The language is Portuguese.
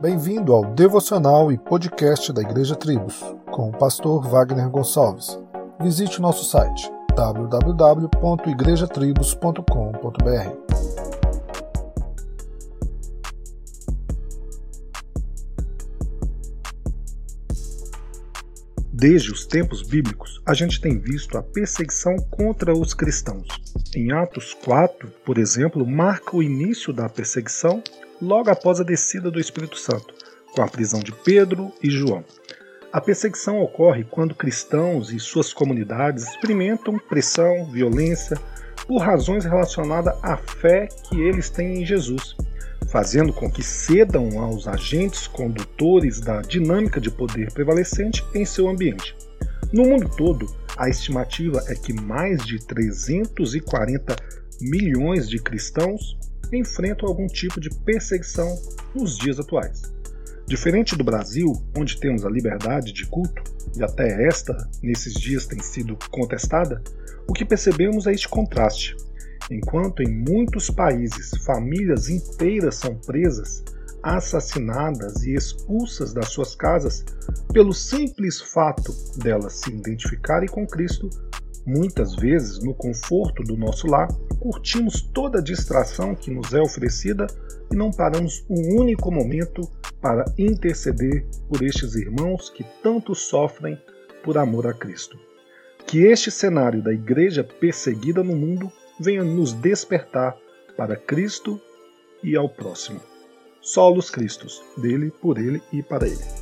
Bem-vindo ao devocional e podcast da Igreja Tribos, com o pastor Wagner Gonçalves. Visite nosso site www.igrejatribos.com.br. Desde os tempos bíblicos, a gente tem visto a perseguição contra os cristãos. Em Atos 4, por exemplo, marca o início da perseguição logo após a descida do Espírito Santo, com a prisão de Pedro e João. A perseguição ocorre quando cristãos e suas comunidades experimentam pressão, violência, por razões relacionadas à fé que eles têm em Jesus, fazendo com que cedam aos agentes condutores da dinâmica de poder prevalecente em seu ambiente. No mundo todo, a estimativa é que mais de 340 milhões de cristãos enfrentam algum tipo de perseguição nos dias atuais. Diferente do Brasil, onde temos a liberdade de culto, e até esta nesses dias tem sido contestada, o que percebemos é este contraste. Enquanto em muitos países famílias inteiras são presas, assassinadas e expulsas das suas casas pelo simples fato delas se identificarem com Cristo, Muitas vezes, no conforto do nosso lar, curtimos toda a distração que nos é oferecida e não paramos um único momento para interceder por estes irmãos que tanto sofrem por amor a Cristo. Que este cenário da igreja perseguida no mundo venha nos despertar para Cristo e ao próximo. Solos Cristos, dele, por ele e para ele.